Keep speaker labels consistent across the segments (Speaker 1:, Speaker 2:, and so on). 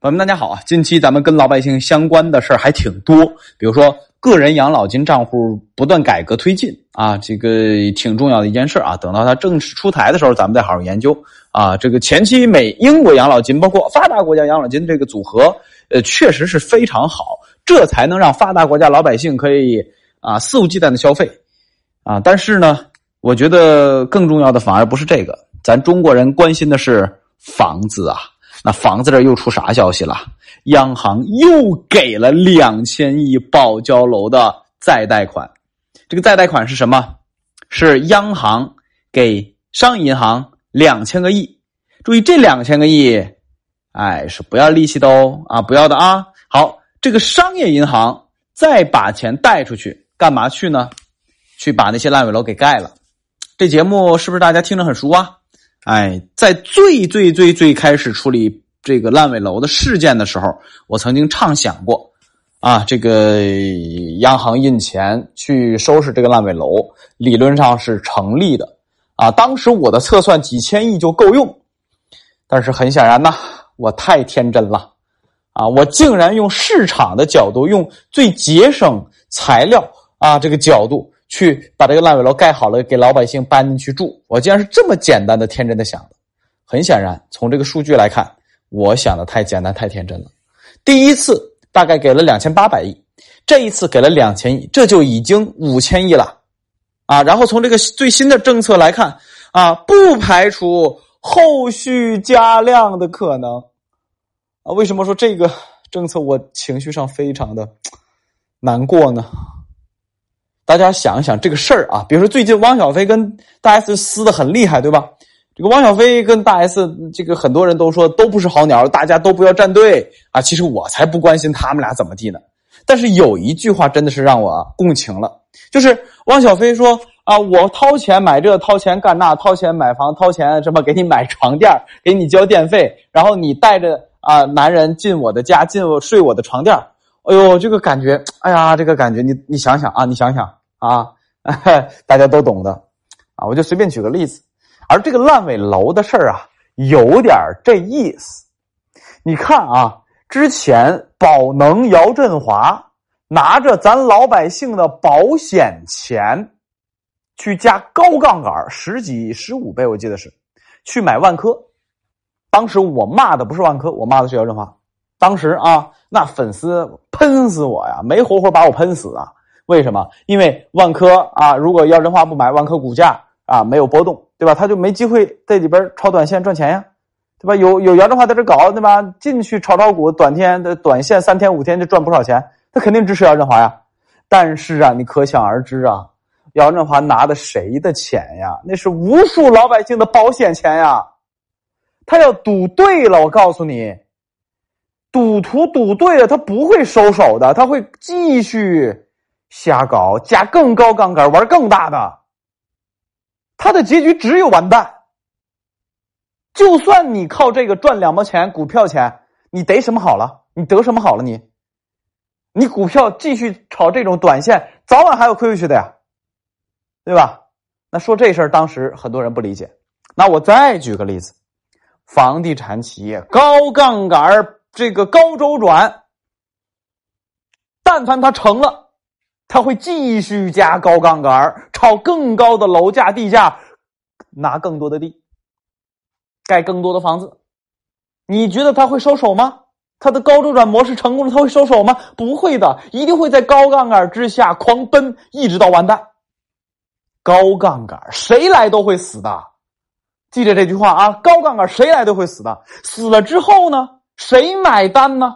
Speaker 1: 朋友们，大家好啊！近期咱们跟老百姓相关的事儿还挺多，比如说个人养老金账户不断改革推进啊，这个挺重要的一件事啊。等到它正式出台的时候，咱们再好好研究啊。这个前期美英国养老金，包括发达国家养老金这个组合，呃，确实是非常好，这才能让发达国家老百姓可以啊肆无忌惮的消费啊。但是呢，我觉得更重要的反而不是这个，咱中国人关心的是房子啊。那房子这又出啥消息了？央行又给了两千亿保交楼的再贷款，这个再贷款是什么？是央行给商业银行两千个亿。注意这两千个亿，哎，是不要利息的哦，啊，不要的啊。好，这个商业银行再把钱贷出去，干嘛去呢？去把那些烂尾楼给盖了。这节目是不是大家听着很熟啊？哎，在最最最最开始处理这个烂尾楼的事件的时候，我曾经畅想过，啊，这个央行印钱去收拾这个烂尾楼，理论上是成立的，啊，当时我的测算几千亿就够用，但是很显然呐，我太天真了，啊，我竟然用市场的角度，用最节省材料啊这个角度。去把这个烂尾楼盖好了，给老百姓搬进去住。我竟然是这么简单的、天真的想的。很显然，从这个数据来看，我想的太简单、太天真了。第一次大概给了两千八百亿，这一次给了两千亿，这就已经五千亿了啊！然后从这个最新的政策来看啊，不排除后续加量的可能啊。为什么说这个政策我情绪上非常的难过呢？大家想一想这个事儿啊，比如说最近汪小菲跟大 S 撕的很厉害，对吧？这个汪小菲跟大 S，这个很多人都说都不是好鸟，大家都不要站队啊。其实我才不关心他们俩怎么地呢。但是有一句话真的是让我共情了，就是汪小菲说啊，我掏钱买这，掏钱干那，掏钱买房，掏钱什么给你买床垫，给你交电费，然后你带着啊男人进我的家，进我睡我的床垫。哎呦，这个感觉，哎呀，这个感觉，你你想想啊，你想想。啊，大家都懂的啊，我就随便举个例子，而这个烂尾楼的事儿啊，有点这意思。你看啊，之前宝能姚振华拿着咱老百姓的保险钱，去加高杠杆十几十五倍，我记得是去买万科。当时我骂的不是万科，我骂的是姚振华。当时啊，那粉丝喷死我呀，没活活把我喷死啊。为什么？因为万科啊，如果姚振华不买，万科股价啊没有波动，对吧？他就没机会在里边炒短线赚钱呀，对吧？有有姚振华在这搞，对吧？进去炒炒股，短天的短线三天五天就赚不少钱，他肯定支持姚振华呀。但是啊，你可想而知啊，姚振华拿的谁的钱呀？那是无数老百姓的保险钱呀。他要赌对了，我告诉你，赌徒赌对了，他不会收手的，他会继续。瞎搞，加更高杠杆，玩更大的，他的结局只有完蛋。就算你靠这个赚两毛钱股票钱，你得什么好了？你得什么好了？你，你股票继续炒这种短线，早晚还要亏回去的呀，对吧？那说这事儿，当时很多人不理解。那我再举个例子，房地产企业高杠杆，这个高周转，但凡它成了。他会继续加高杠杆，炒更高的楼价、地价，拿更多的地，盖更多的房子。你觉得他会收手吗？他的高周转模式成功了，他会收手吗？不会的，一定会在高杠杆之下狂奔，一直到完蛋。高杠杆谁来都会死的，记着这句话啊！高杠杆谁来都会死的，死了之后呢？谁买单呢？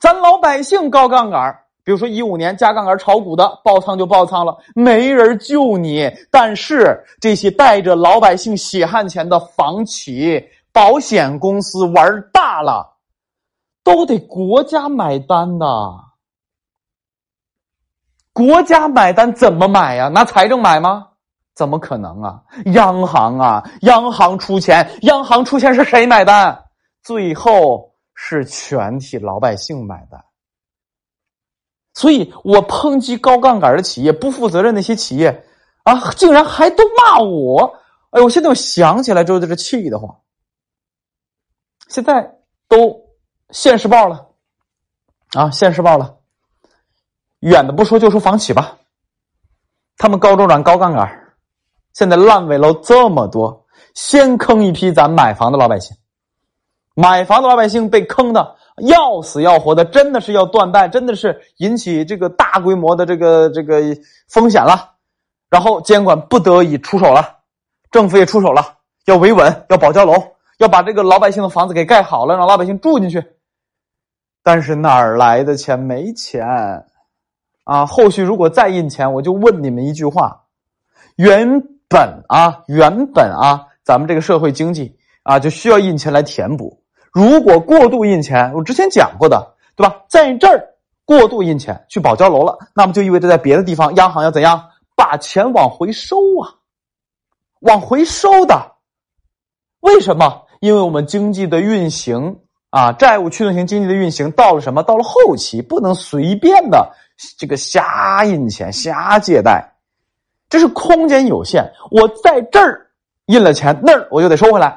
Speaker 1: 咱老百姓高杠杆。比如说一五年加杠杆炒股的爆仓就爆仓了，没人救你。但是这些带着老百姓血汗钱的房企、保险公司玩大了，都得国家买单的。国家买单怎么买呀？拿财政买吗？怎么可能啊？央行啊，央行出钱，央行出钱是谁买单？最后是全体老百姓买单。所以我抨击高杠杆的企业不负责任，那些企业啊，竟然还都骂我！哎，我现在我想起来之后就是气的慌。现在都现世报了，啊，现世报了。远的不说，就说房企吧，他们高周转、高杠杆，现在烂尾楼这么多，先坑一批咱买房的老百姓，买房的老百姓被坑的要死要活的，真的是要断贷，真的是引起这个大规模的这个这个风险了。然后监管不得已出手了，政府也出手了，要维稳，要保交楼，要把这个老百姓的房子给盖好了，让老百姓住进去。但是哪儿来的钱？没钱。啊，后续如果再印钱，我就问你们一句话：原本啊，原本啊，咱们这个社会经济啊，就需要印钱来填补。如果过度印钱，我之前讲过的，对吧？在这儿过度印钱去保交楼了，那么就意味着在别的地方，央行要怎样把钱往回收啊？往回收的，为什么？因为我们经济的运行啊，债务驱动型经济的运行到了什么？到了后期，不能随便的。这个瞎印钱、瞎借贷，这是空间有限。我在这儿印了钱，那儿我就得收回来，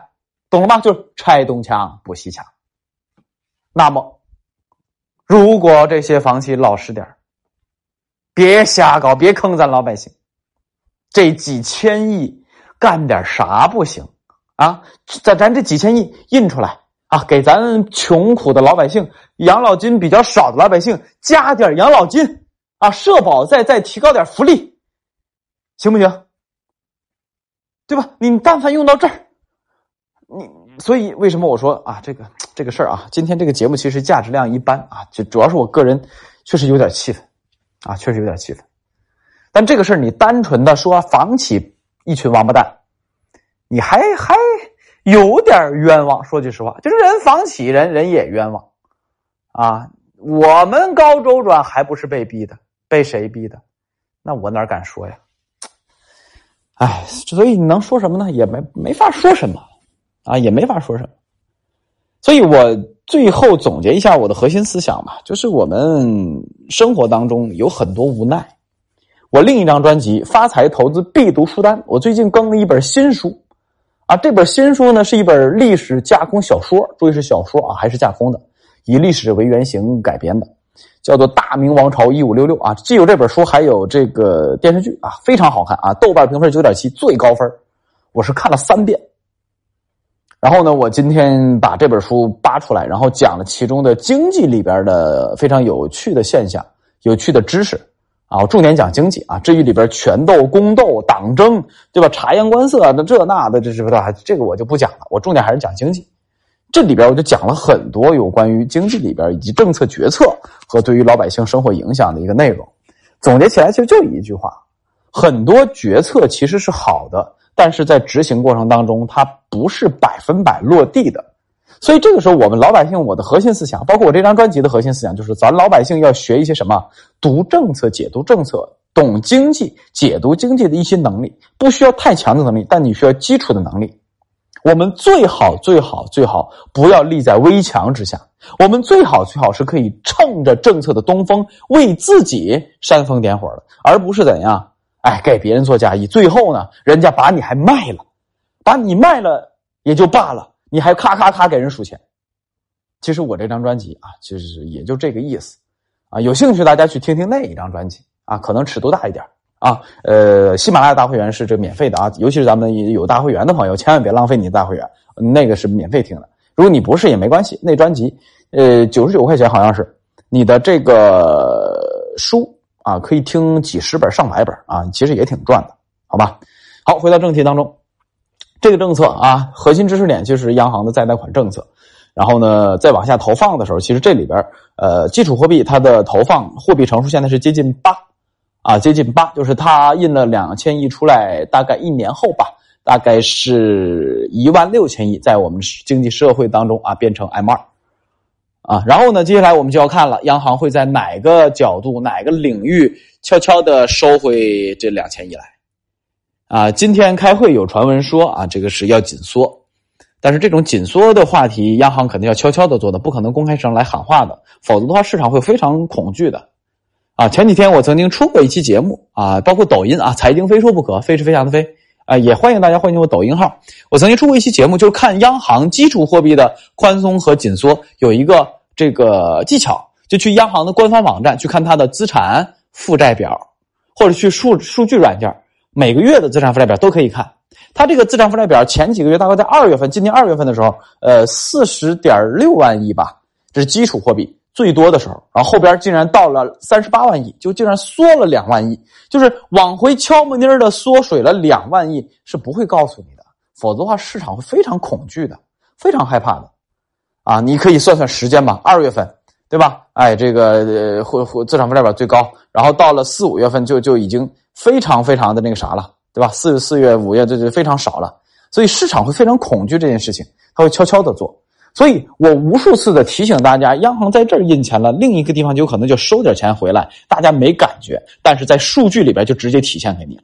Speaker 1: 懂了吗？就是拆东墙补西墙。那么，如果这些房企老实点别瞎搞，别坑咱老百姓，这几千亿干点啥不行啊？咱咱这几千亿印出来。啊，给咱穷苦的老百姓养老金比较少的老百姓加点养老金啊，社保再再提高点福利，行不行？对吧？你但凡用到这儿，你所以为什么我说啊，这个这个事儿啊，今天这个节目其实价值量一般啊，就主要是我个人确实有点气愤啊，确实有点气愤。但这个事儿你单纯的说房企一群王八蛋，你还还。有点冤枉，说句实话，就是人房企人人也冤枉，啊，我们高周转还不是被逼的，被谁逼的？那我哪敢说呀？哎，所以你能说什么呢？也没没法说什么，啊，也没法说什么。所以我最后总结一下我的核心思想吧，就是我们生活当中有很多无奈。我另一张专辑《发财投资必读书单》，我最近更了一本新书。啊，这本新书呢是一本历史架空小说，注意是小说啊，还是架空的，以历史为原型改编的，叫做《大明王朝一五六六》啊。既有这本书，还有这个电视剧啊，非常好看啊。豆瓣评分九点七，最高分，我是看了三遍。然后呢，我今天把这本书扒出来，然后讲了其中的经济里边的非常有趣的现象、有趣的知识。啊，我重点讲经济啊。至于里边权斗、宫斗、党争，对吧？察言观色的这那的，这是不是？这个我就不讲了。我重点还是讲经济。这里边我就讲了很多有关于经济里边以及政策决策和对于老百姓生活影响的一个内容。总结起来，其实就一句话：很多决策其实是好的，但是在执行过程当中，它不是百分百落地的。所以这个时候，我们老百姓，我的核心思想，包括我这张专辑的核心思想，就是咱老百姓要学一些什么？读政策、解读政策、懂经济、解读经济的一些能力，不需要太强的能力，但你需要基础的能力。我们最好、最好、最好不要立在危墙之下。我们最好、最好是可以乘着政策的东风，为自己煽风点火的，而不是怎样？哎，给别人做嫁衣，最后呢，人家把你还卖了，把你卖了也就罢了。你还咔咔咔给人数钱，其实我这张专辑啊，其实也就这个意思，啊，有兴趣大家去听听那一张专辑啊，可能尺度大一点啊，呃，喜马拉雅大会员是这免费的啊，尤其是咱们有大会员的朋友，千万别浪费你的大会员，那个是免费听的。如果你不是也没关系，那专辑呃九十九块钱好像是，你的这个书啊可以听几十本上百本啊，其实也挺赚的，好吧？好，回到正题当中。这个政策啊，核心知识点就是央行的再贷款政策。然后呢，再往下投放的时候，其实这里边呃，基础货币它的投放货币乘数现在是接近八，啊，接近八，就是它印了两千亿出来，大概一年后吧，大概是一万六千亿，在我们经济社会当中啊，变成 M 二，啊，然后呢，接下来我们就要看了，央行会在哪个角度、哪个领域悄悄的收回这两千亿来。啊，今天开会有传闻说啊，这个是要紧缩，但是这种紧缩的话题，央行肯定要悄悄的做的，不可能公开上来喊话的，否则的话市场会非常恐惧的。啊，前几天我曾经出过一期节目啊，包括抖音啊，财经非说不可，非是飞翔的飞啊，也欢迎大家欢迎我抖音号。我曾经出过一期节目，就是看央行基础货币的宽松和紧缩有一个这个技巧，就去央行的官方网站去看它的资产负债表，或者去数数据软件，每个月的资产负债表都可以看。它这个资产负债表前几个月大概在二月份，今年二月份的时候，呃，四十点六万亿吧，这是基础货币最多的时候，然后后边竟然到了三十八万亿，就竟然缩了两万亿，就是往回悄摸妮的缩水了两万亿，是不会告诉你的，否则的话市场会非常恐惧的，非常害怕的。啊，你可以算算时间吧，二月份，对吧？哎，这个呃，会会资产负债表最高，然后到了四五月份就就已经非常非常的那个啥了，对吧？四四月、五月这就非常少了，所以市场会非常恐惧这件事情，他会悄悄的做。所以我无数次的提醒大家，央行在这儿印钱了，另一个地方就有可能就收点钱回来，大家没感觉，但是在数据里边就直接体现给你了。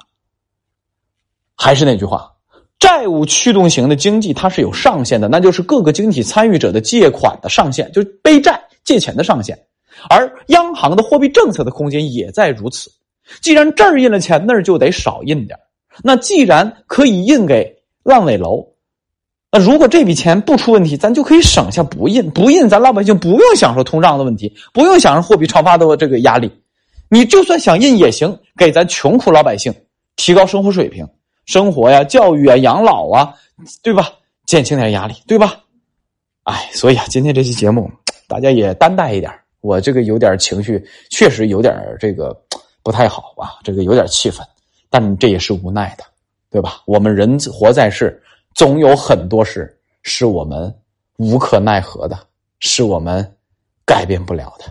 Speaker 1: 还是那句话。债务驱动型的经济，它是有上限的，那就是各个经济参与者的借款的上限，就是背债借钱的上限。而央行的货币政策的空间也在如此。既然这儿印了钱，那儿就得少印点那既然可以印给烂尾楼，那如果这笔钱不出问题，咱就可以省下不印，不印，咱老百姓不用享受通胀的问题，不用享受货币超发的这个压力。你就算想印也行，给咱穷苦老百姓提高生活水平。生活呀，教育啊，养老啊，对吧？减轻点压力，对吧？哎，所以啊，今天这期节目大家也担待一点。我这个有点情绪，确实有点这个不太好啊，这个有点气愤，但这也是无奈的，对吧？我们人活在世，总有很多事是我们无可奈何的，是我们改变不了的。